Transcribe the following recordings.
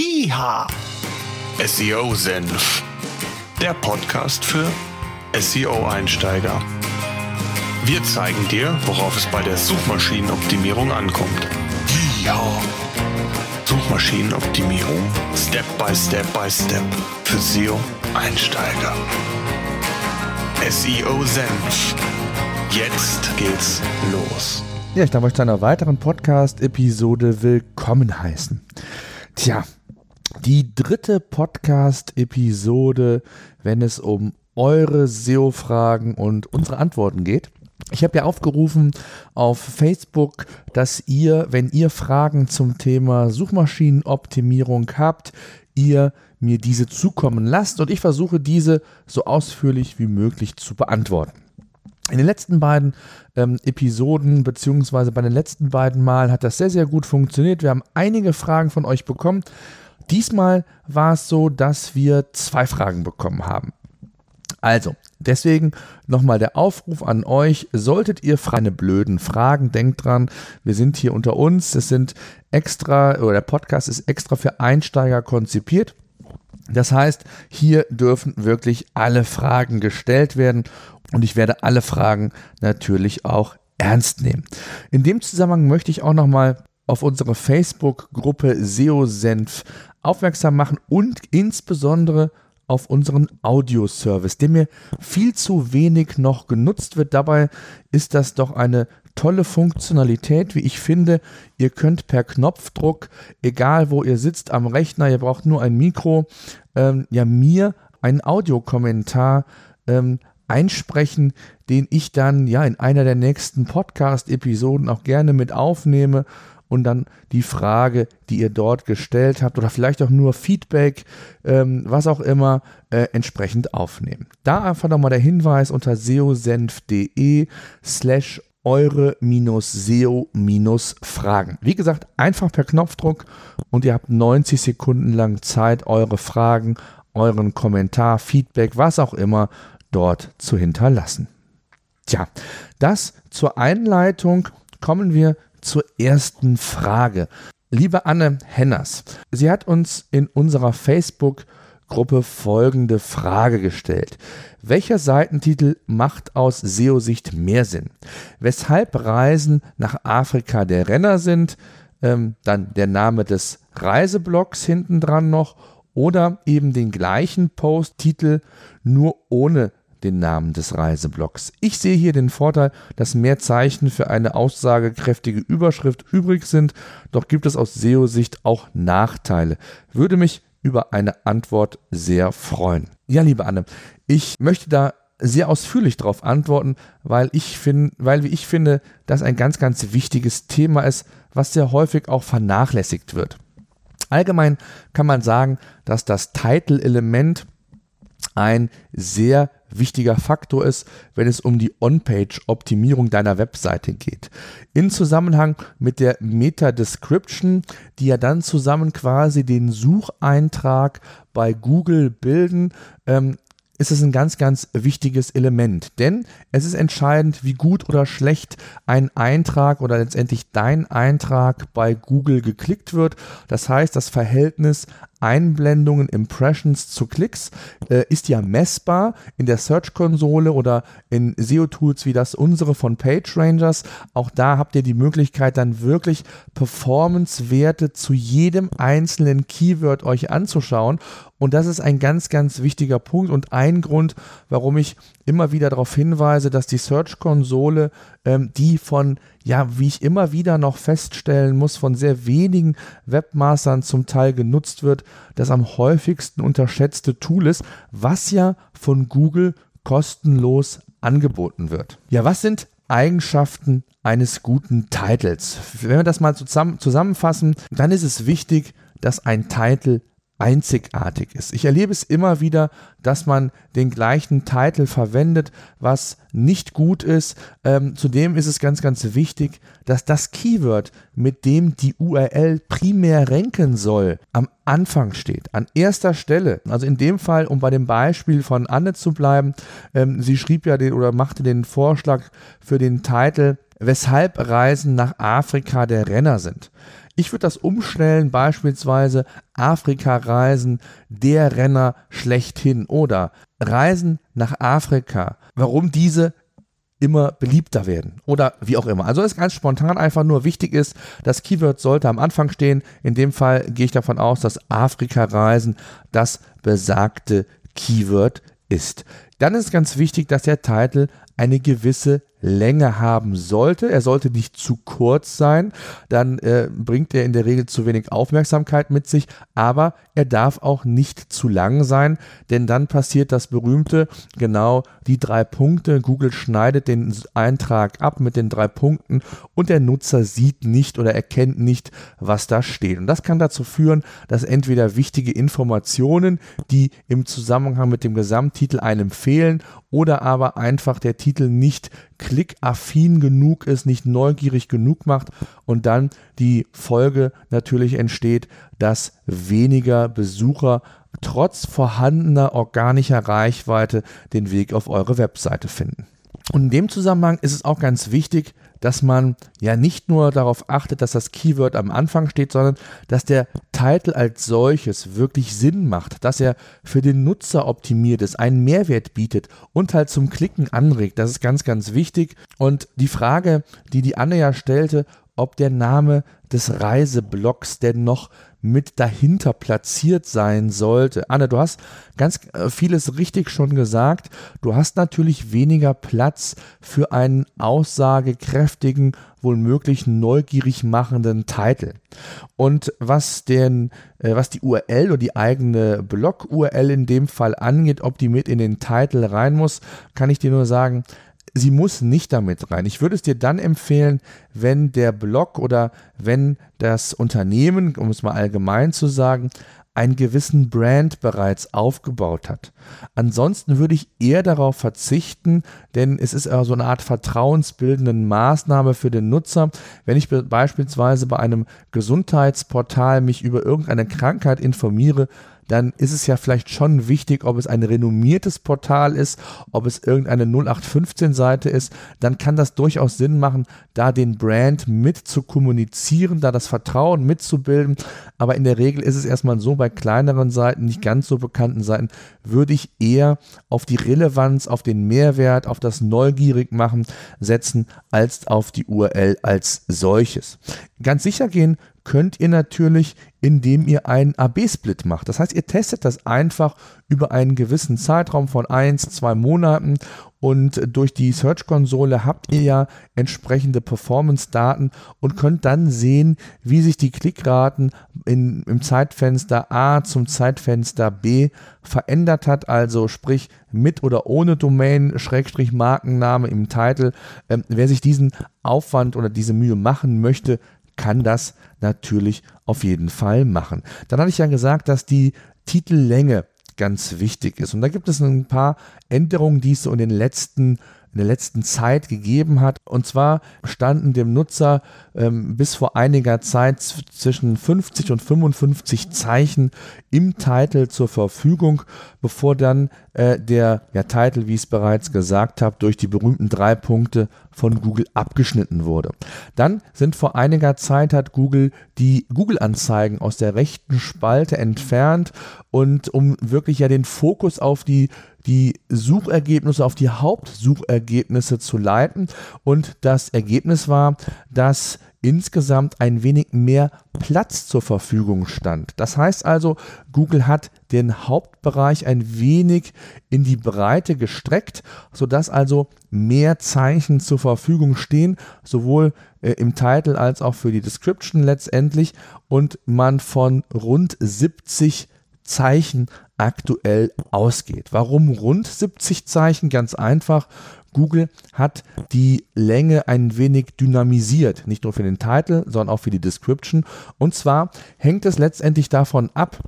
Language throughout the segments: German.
IHA SEO Senf. Der Podcast für SEO-Einsteiger. Wir zeigen dir, worauf es bei der Suchmaschinenoptimierung ankommt. IHA Suchmaschinenoptimierung Step by Step by Step für SEO-Einsteiger. SEO Senf. Jetzt geht's los. Ja, ich darf euch zu einer weiteren Podcast-Episode willkommen heißen. Tja, die dritte Podcast-Episode, wenn es um eure SEO-Fragen und unsere Antworten geht. Ich habe ja aufgerufen auf Facebook, dass ihr, wenn ihr Fragen zum Thema Suchmaschinenoptimierung habt, ihr mir diese zukommen lasst und ich versuche diese so ausführlich wie möglich zu beantworten. In den letzten beiden ähm, Episoden, beziehungsweise bei den letzten beiden Mal, hat das sehr, sehr gut funktioniert. Wir haben einige Fragen von euch bekommen. Diesmal war es so, dass wir zwei Fragen bekommen haben. Also, deswegen nochmal der Aufruf an euch. Solltet ihr keine blöden Fragen, denkt dran, wir sind hier unter uns. Es sind extra, oder der Podcast ist extra für Einsteiger konzipiert. Das heißt, hier dürfen wirklich alle Fragen gestellt werden und ich werde alle Fragen natürlich auch ernst nehmen. In dem Zusammenhang möchte ich auch nochmal auf unsere Facebook-Gruppe SEO-Senf aufmerksam machen und insbesondere auf unseren Audioservice, der mir viel zu wenig noch genutzt wird. Dabei ist das doch eine tolle Funktionalität, wie ich finde. Ihr könnt per Knopfdruck, egal wo ihr sitzt am Rechner, ihr braucht nur ein Mikro, ähm, ja mir einen Audiokommentar ähm, einsprechen, den ich dann ja in einer der nächsten Podcast-Episoden auch gerne mit aufnehme und dann die Frage, die ihr dort gestellt habt oder vielleicht auch nur Feedback, ähm, was auch immer, äh, entsprechend aufnehmen. Da einfach nochmal der Hinweis unter seosenf.de slash eure-SEO-Fragen. Wie gesagt, einfach per Knopfdruck und ihr habt 90 Sekunden lang Zeit, eure Fragen, euren Kommentar, Feedback, was auch immer dort zu hinterlassen. Tja, das zur Einleitung. Kommen wir zur ersten Frage. Liebe Anne Henners, sie hat uns in unserer Facebook-Gruppe folgende Frage gestellt. Welcher Seitentitel macht aus SEO-Sicht mehr Sinn? Weshalb Reisen nach Afrika der Renner sind, ähm, dann der Name des Reiseblocks hinten dran noch oder eben den gleichen Post-Titel nur ohne den Namen des Reiseblocks. Ich sehe hier den Vorteil, dass mehr Zeichen für eine aussagekräftige Überschrift übrig sind, doch gibt es aus SEO-Sicht auch Nachteile. Würde mich über eine Antwort sehr freuen. Ja, liebe Anne, ich möchte da sehr ausführlich darauf antworten, weil ich finde, weil ich finde, das ein ganz, ganz wichtiges Thema ist, was sehr häufig auch vernachlässigt wird. Allgemein kann man sagen, dass das Title-Element ein sehr wichtiger Faktor ist, wenn es um die On-Page-Optimierung deiner Webseite geht. In Zusammenhang mit der Meta-Description, die ja dann zusammen quasi den Sucheintrag bei Google bilden, ähm, ist es ein ganz, ganz wichtiges Element. Denn es ist entscheidend, wie gut oder schlecht ein Eintrag oder letztendlich dein Eintrag bei Google geklickt wird. Das heißt, das Verhältnis Einblendungen, Impressions zu Klicks äh, ist ja messbar in der Search-Konsole oder in SEO-Tools wie das unsere von PageRangers. Auch da habt ihr die Möglichkeit, dann wirklich Performance-Werte zu jedem einzelnen Keyword euch anzuschauen. Und das ist ein ganz, ganz wichtiger Punkt und ein Grund, warum ich immer wieder darauf hinweise, dass die Search-Konsole, ähm, die von, ja, wie ich immer wieder noch feststellen muss, von sehr wenigen Webmastern zum Teil genutzt wird, das am häufigsten unterschätzte Tool ist, was ja von Google kostenlos angeboten wird. Ja, was sind Eigenschaften eines guten Titles? Wenn wir das mal zusammen, zusammenfassen, dann ist es wichtig, dass ein Titel einzigartig ist. Ich erlebe es immer wieder, dass man den gleichen Titel verwendet, was nicht gut ist. Ähm, zudem ist es ganz, ganz wichtig, dass das Keyword, mit dem die URL primär ranken soll, am Anfang steht, an erster Stelle. Also in dem Fall, um bei dem Beispiel von Anne zu bleiben, ähm, sie schrieb ja den oder machte den Vorschlag für den Titel, weshalb Reisen nach Afrika der Renner sind. Ich würde das umstellen, beispielsweise Afrika-Reisen, der Renner schlechthin oder Reisen nach Afrika. Warum diese immer beliebter werden oder wie auch immer. Also ist ganz spontan einfach nur wichtig ist, das Keyword sollte am Anfang stehen. In dem Fall gehe ich davon aus, dass Afrika-Reisen das besagte Keyword ist. Dann ist ganz wichtig, dass der Titel eine gewisse Länge haben sollte. Er sollte nicht zu kurz sein, dann äh, bringt er in der Regel zu wenig Aufmerksamkeit mit sich, aber er darf auch nicht zu lang sein, denn dann passiert das berühmte, genau die drei Punkte. Google schneidet den Eintrag ab mit den drei Punkten und der Nutzer sieht nicht oder erkennt nicht, was da steht. Und das kann dazu führen, dass entweder wichtige Informationen, die im Zusammenhang mit dem Gesamttitel einem fehlen oder aber einfach der Titel nicht klickaffin genug ist, nicht neugierig genug macht und dann die Folge natürlich entsteht, dass weniger Besucher trotz vorhandener organischer Reichweite den Weg auf eure Webseite finden. Und in dem Zusammenhang ist es auch ganz wichtig, dass man ja nicht nur darauf achtet, dass das Keyword am Anfang steht, sondern dass der Titel als solches wirklich Sinn macht, dass er für den Nutzer optimiert ist, einen Mehrwert bietet und halt zum Klicken anregt. Das ist ganz, ganz wichtig. Und die Frage, die die Anne ja stellte, ob der Name des Reiseblocks denn noch mit dahinter platziert sein sollte. Anne, du hast ganz äh, vieles richtig schon gesagt. Du hast natürlich weniger Platz für einen aussagekräftigen, wohlmöglich neugierig machenden Titel. Und was den, äh, was die URL oder die eigene Blog-URL in dem Fall angeht, ob die mit in den Titel rein muss, kann ich dir nur sagen, sie muss nicht damit rein. Ich würde es dir dann empfehlen, wenn der Blog oder wenn das Unternehmen, um es mal allgemein zu sagen, einen gewissen Brand bereits aufgebaut hat. Ansonsten würde ich eher darauf verzichten, denn es ist so eine Art vertrauensbildende Maßnahme für den Nutzer. Wenn ich beispielsweise bei einem Gesundheitsportal mich über irgendeine Krankheit informiere, dann ist es ja vielleicht schon wichtig, ob es ein renommiertes Portal ist, ob es irgendeine 0815-Seite ist, dann kann das durchaus Sinn machen, da den Brand mit zu kommunizieren, da das Vertrauen mitzubilden. Aber in der Regel ist es erstmal so, bei kleineren Seiten, nicht ganz so bekannten Seiten, würde ich eher auf die Relevanz, auf den Mehrwert, auf das Neugierig machen setzen, als auf die URL als solches. Ganz sicher gehen könnt ihr natürlich, indem ihr einen AB-Split macht. Das heißt, ihr testet das einfach über einen gewissen Zeitraum von eins, zwei Monaten und durch die Search-Konsole habt ihr ja entsprechende Performance-Daten und könnt dann sehen, wie sich die Klickraten in, im Zeitfenster A zum Zeitfenster B verändert hat, also sprich mit oder ohne Domain, Schrägstrich Markenname im Titel. Ähm, wer sich diesen Aufwand oder diese Mühe machen möchte, kann das natürlich auf jeden Fall machen. Dann hatte ich ja gesagt, dass die Titellänge ganz wichtig ist. Und da gibt es ein paar Änderungen, die es so in den letzten in der letzten Zeit gegeben hat. Und zwar standen dem Nutzer ähm, bis vor einiger Zeit zwischen 50 und 55 Zeichen im Titel zur Verfügung, bevor dann äh, der ja, Titel, wie ich es bereits gesagt habe, durch die berühmten drei Punkte von Google abgeschnitten wurde. Dann sind vor einiger Zeit hat Google die Google-Anzeigen aus der rechten Spalte entfernt und um wirklich ja den Fokus auf die die Suchergebnisse auf die Hauptsuchergebnisse zu leiten. Und das Ergebnis war, dass insgesamt ein wenig mehr Platz zur Verfügung stand. Das heißt also, Google hat den Hauptbereich ein wenig in die Breite gestreckt, sodass also mehr Zeichen zur Verfügung stehen, sowohl äh, im Titel als auch für die Description letztendlich und man von rund 70 Zeichen aktuell ausgeht. Warum rund 70 Zeichen? Ganz einfach. Google hat die Länge ein wenig dynamisiert, nicht nur für den Titel, sondern auch für die Description. Und zwar hängt es letztendlich davon ab,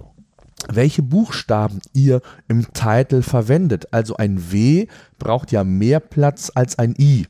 welche Buchstaben ihr im Titel verwendet. Also ein W braucht ja mehr Platz als ein I.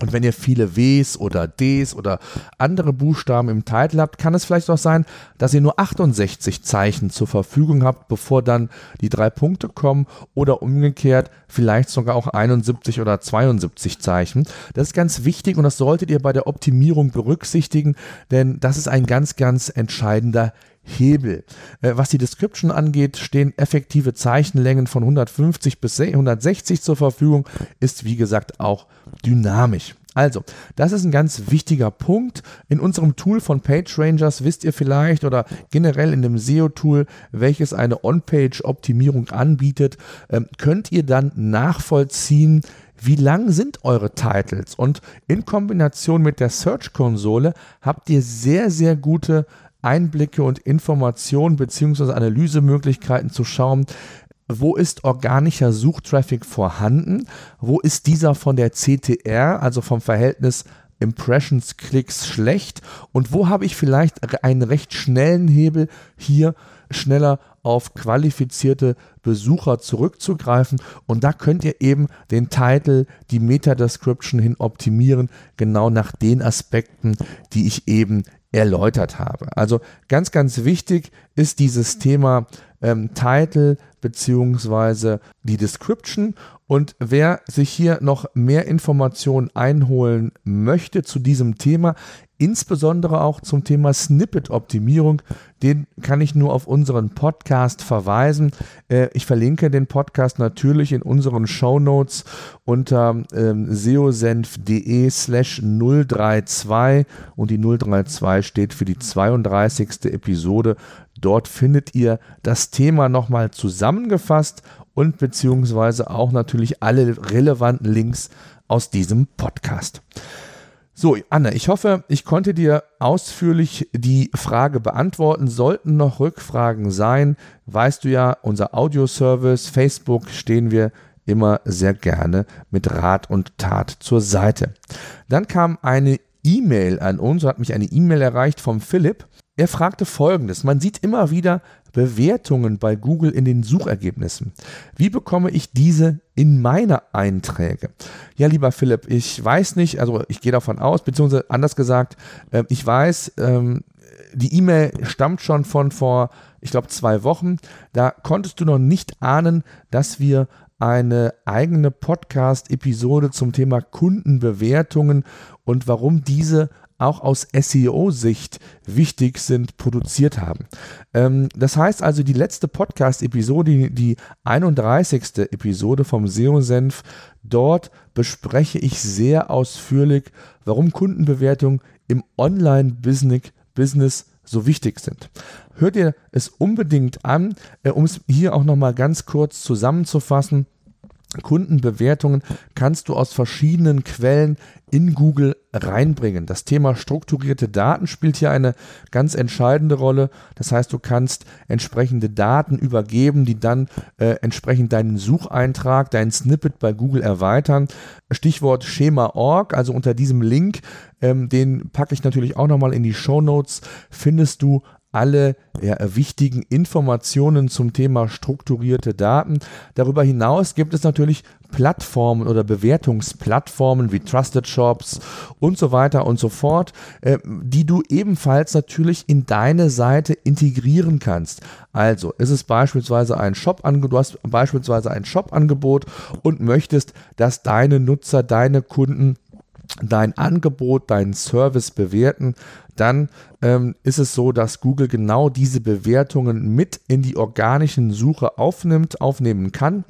Und wenn ihr viele Ws oder Ds oder andere Buchstaben im Titel habt, kann es vielleicht auch sein, dass ihr nur 68 Zeichen zur Verfügung habt, bevor dann die drei Punkte kommen oder umgekehrt vielleicht sogar auch 71 oder 72 Zeichen. Das ist ganz wichtig und das solltet ihr bei der Optimierung berücksichtigen, denn das ist ein ganz, ganz entscheidender Hebel. Äh, was die Description angeht, stehen effektive Zeichenlängen von 150 bis 160 zur Verfügung, ist wie gesagt auch dynamisch. Also, das ist ein ganz wichtiger Punkt. In unserem Tool von PageRangers wisst ihr vielleicht oder generell in dem SEO-Tool, welches eine On-Page-Optimierung anbietet, ähm, könnt ihr dann nachvollziehen, wie lang sind eure Titles? Und in Kombination mit der Search-Konsole habt ihr sehr, sehr gute Einblicke und Informationen bzw. Analysemöglichkeiten zu schauen, wo ist organischer Suchtraffic vorhanden, wo ist dieser von der CTR, also vom Verhältnis Impressions, Klicks schlecht und wo habe ich vielleicht einen recht schnellen Hebel hier schneller auf qualifizierte Besucher zurückzugreifen und da könnt ihr eben den Titel, die Meta-Description hin optimieren, genau nach den Aspekten, die ich eben erläutert habe. Also ganz, ganz wichtig ist dieses Thema ähm, Title beziehungsweise die Description. Und wer sich hier noch mehr Informationen einholen möchte zu diesem Thema, insbesondere auch zum Thema Snippet-Optimierung, den kann ich nur auf unseren Podcast verweisen. Äh, ich verlinke den Podcast natürlich in unseren Show Notes unter ähm, seosenf.de slash 032 und die 032 steht für die 32. Episode. Dort findet ihr das Thema nochmal zusammengefasst und beziehungsweise auch natürlich alle relevanten Links aus diesem Podcast. So, Anne, ich hoffe, ich konnte dir ausführlich die Frage beantworten. Sollten noch Rückfragen sein, weißt du ja, unser Audioservice, Facebook stehen wir immer sehr gerne mit Rat und Tat zur Seite. Dann kam eine E-Mail an uns, hat mich eine E-Mail erreicht vom Philipp. Er fragte folgendes: Man sieht immer wieder Bewertungen bei Google in den Suchergebnissen. Wie bekomme ich diese in meine Einträge? Ja, lieber Philipp, ich weiß nicht, also ich gehe davon aus, beziehungsweise anders gesagt, äh, ich weiß, ähm, die E-Mail stammt schon von vor, ich glaube, zwei Wochen. Da konntest du noch nicht ahnen, dass wir eine eigene Podcast-Episode zum Thema Kundenbewertungen und warum diese auch aus SEO-Sicht wichtig sind, produziert haben. Ähm, das heißt also, die letzte Podcast-Episode, die 31. Episode vom SEO-Senf, dort bespreche ich sehr ausführlich, warum Kundenbewertungen im Online-Business so wichtig sind. Hört ihr es unbedingt an, äh, um es hier auch nochmal ganz kurz zusammenzufassen. Kundenbewertungen kannst du aus verschiedenen Quellen in Google reinbringen. Das Thema strukturierte Daten spielt hier eine ganz entscheidende Rolle. Das heißt, du kannst entsprechende Daten übergeben, die dann äh, entsprechend deinen Sucheintrag, dein Snippet bei Google erweitern. Stichwort Schema.org, also unter diesem Link, ähm, den packe ich natürlich auch nochmal in die Show Notes, findest du alle ja, wichtigen Informationen zum Thema strukturierte Daten. Darüber hinaus gibt es natürlich Plattformen oder Bewertungsplattformen wie Trusted Shops und so weiter und so fort, äh, die du ebenfalls natürlich in deine Seite integrieren kannst. Also ist es beispielsweise ein Shop du hast beispielsweise ein Shop-Angebot und möchtest, dass deine Nutzer, deine Kunden dein Angebot, deinen Service bewerten, dann ähm, ist es so, dass Google genau diese Bewertungen mit in die organischen Suche aufnimmt, aufnehmen kann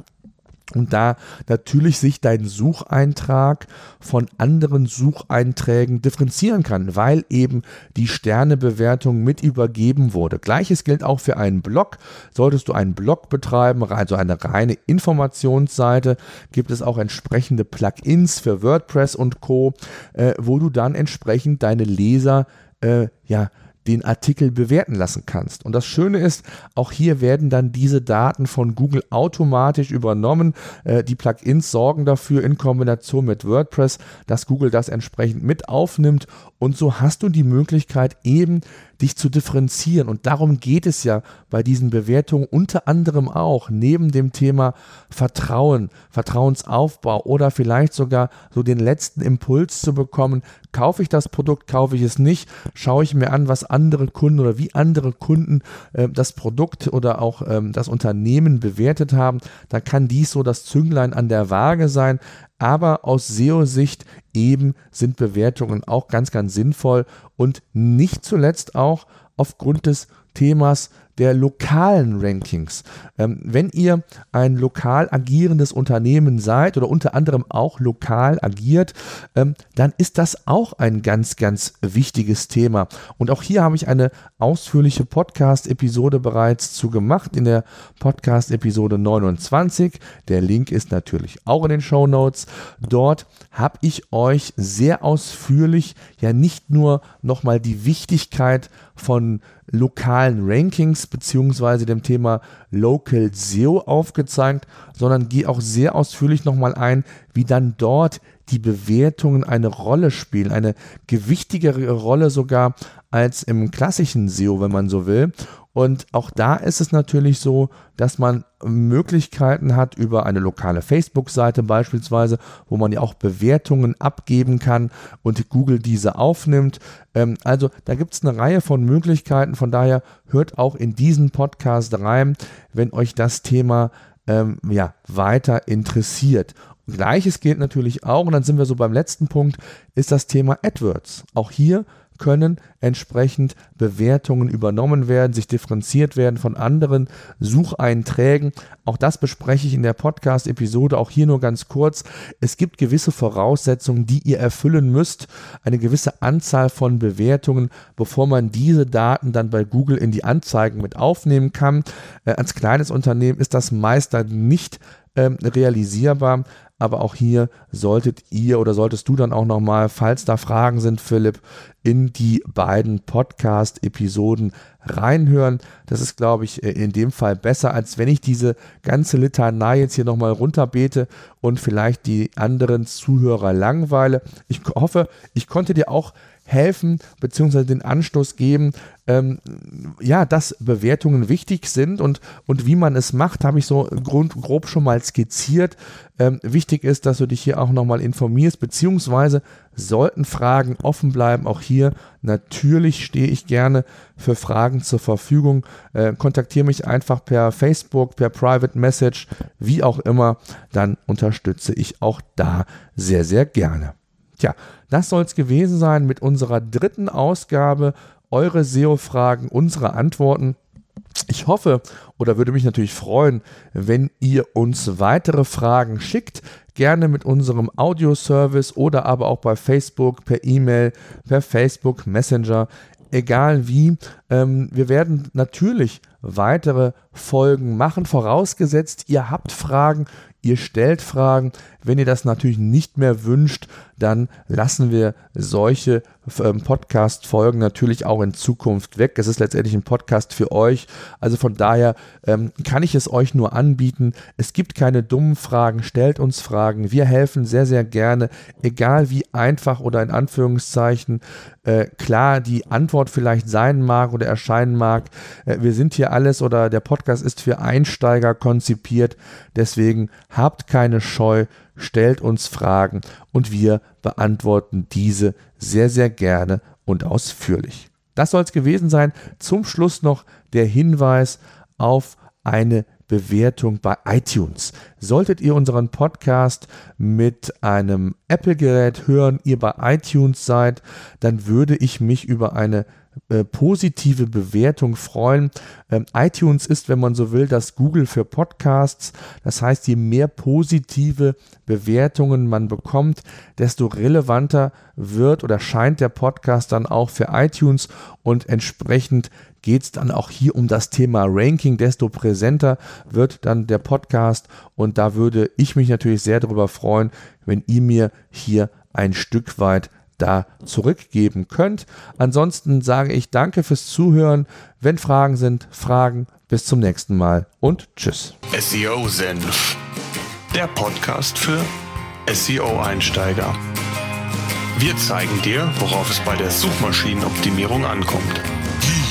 und da natürlich sich dein Sucheintrag von anderen Sucheinträgen differenzieren kann, weil eben die Sternebewertung mit übergeben wurde. Gleiches gilt auch für einen Blog. Solltest du einen Blog betreiben, also eine reine Informationsseite, gibt es auch entsprechende Plugins für WordPress und Co, äh, wo du dann entsprechend deine Leser äh, ja den Artikel bewerten lassen kannst. Und das Schöne ist, auch hier werden dann diese Daten von Google automatisch übernommen. Äh, die Plugins sorgen dafür in Kombination mit WordPress, dass Google das entsprechend mit aufnimmt. Und so hast du die Möglichkeit eben dich zu differenzieren. Und darum geht es ja bei diesen Bewertungen unter anderem auch, neben dem Thema Vertrauen, Vertrauensaufbau oder vielleicht sogar so den letzten Impuls zu bekommen, kaufe ich das Produkt, kaufe ich es nicht, schaue ich mir an, was andere Kunden oder wie andere Kunden äh, das Produkt oder auch ähm, das Unternehmen bewertet haben, dann kann dies so das Zünglein an der Waage sein. Aber aus SEO-Sicht eben sind Bewertungen auch ganz, ganz sinnvoll und nicht zuletzt auch aufgrund des Themas der lokalen Rankings. Ähm, wenn ihr ein lokal agierendes Unternehmen seid oder unter anderem auch lokal agiert, ähm, dann ist das auch ein ganz, ganz wichtiges Thema. Und auch hier habe ich eine ausführliche Podcast-Episode bereits zu gemacht, in der Podcast-Episode 29. Der Link ist natürlich auch in den Show Notes. Dort habe ich euch sehr ausführlich ja nicht nur nochmal die Wichtigkeit von lokalen Rankings beziehungsweise dem Thema Local SEO aufgezeigt, sondern gehe auch sehr ausführlich nochmal ein, wie dann dort die Bewertungen eine Rolle spielen, eine gewichtigere Rolle sogar als im klassischen SEO, wenn man so will. Und auch da ist es natürlich so, dass man Möglichkeiten hat über eine lokale Facebook-Seite beispielsweise, wo man ja auch Bewertungen abgeben kann und Google diese aufnimmt. Ähm, also da gibt es eine Reihe von Möglichkeiten. Von daher hört auch in diesen Podcast rein, wenn euch das Thema ähm, ja, weiter interessiert. Gleiches gilt natürlich auch, und dann sind wir so beim letzten Punkt, ist das Thema AdWords. Auch hier können entsprechend Bewertungen übernommen werden, sich differenziert werden von anderen Sucheinträgen. Auch das bespreche ich in der Podcast-Episode, auch hier nur ganz kurz. Es gibt gewisse Voraussetzungen, die ihr erfüllen müsst, eine gewisse Anzahl von Bewertungen, bevor man diese Daten dann bei Google in die Anzeigen mit aufnehmen kann. Äh, als kleines Unternehmen ist das meist dann nicht ähm, realisierbar. Aber auch hier solltet ihr oder solltest du dann auch nochmal, falls da Fragen sind, Philipp, in die beiden Podcast-Episoden reinhören. Das ist, glaube ich, äh, in dem Fall besser, als wenn ich diese ganze Litanei jetzt hier nochmal runterbete und vielleicht die anderen Zuhörer langweile. Ich hoffe, ich konnte dir auch helfen bzw. den Anstoß geben, ähm, ja, dass Bewertungen wichtig sind und, und wie man es macht, habe ich so grund, grob schon mal skizziert. Ähm, wichtig ist, dass du dich hier auch nochmal informierst, beziehungsweise sollten Fragen offen bleiben. Auch hier natürlich stehe ich gerne für Fragen zur Verfügung. Äh, kontaktiere mich einfach per Facebook, per Private Message, wie auch immer. Dann unterstütze ich auch da sehr, sehr gerne. Tja, das soll es gewesen sein mit unserer dritten Ausgabe. Eure SEO-Fragen, unsere Antworten. Ich hoffe oder würde mich natürlich freuen, wenn ihr uns weitere Fragen schickt. Gerne mit unserem Audioservice oder aber auch bei Facebook, per E-Mail, per Facebook Messenger. Egal wie. Ähm, wir werden natürlich weitere Folgen machen, vorausgesetzt, ihr habt Fragen, ihr stellt Fragen. Wenn ihr das natürlich nicht mehr wünscht, dann lassen wir solche ähm, Podcast-Folgen natürlich auch in Zukunft weg. Es ist letztendlich ein Podcast für euch. Also von daher ähm, kann ich es euch nur anbieten. Es gibt keine dummen Fragen. Stellt uns Fragen. Wir helfen sehr, sehr gerne, egal wie einfach oder in Anführungszeichen äh, klar die Antwort vielleicht sein mag oder erscheinen mag. Äh, wir sind hier alles oder der Podcast ist für Einsteiger konzipiert. Deswegen habt keine Scheu stellt uns Fragen und wir beantworten diese sehr, sehr gerne und ausführlich. Das soll es gewesen sein. Zum Schluss noch der Hinweis auf eine Bewertung bei iTunes. Solltet ihr unseren Podcast mit einem Apple-Gerät hören, ihr bei iTunes seid, dann würde ich mich über eine äh, positive Bewertung freuen. Ähm, iTunes ist, wenn man so will, das Google für Podcasts. Das heißt, je mehr positive Bewertungen man bekommt, desto relevanter wird oder scheint der Podcast dann auch für iTunes und entsprechend geht es dann auch hier um das Thema Ranking, desto präsenter wird dann der Podcast und da würde ich mich natürlich sehr darüber freuen, wenn ihr mir hier ein Stück weit da zurückgeben könnt. Ansonsten sage ich danke fürs Zuhören. Wenn Fragen sind, Fragen. Bis zum nächsten Mal und tschüss. SEO Senf, der Podcast für SEO-Einsteiger. Wir zeigen dir, worauf es bei der Suchmaschinenoptimierung ankommt.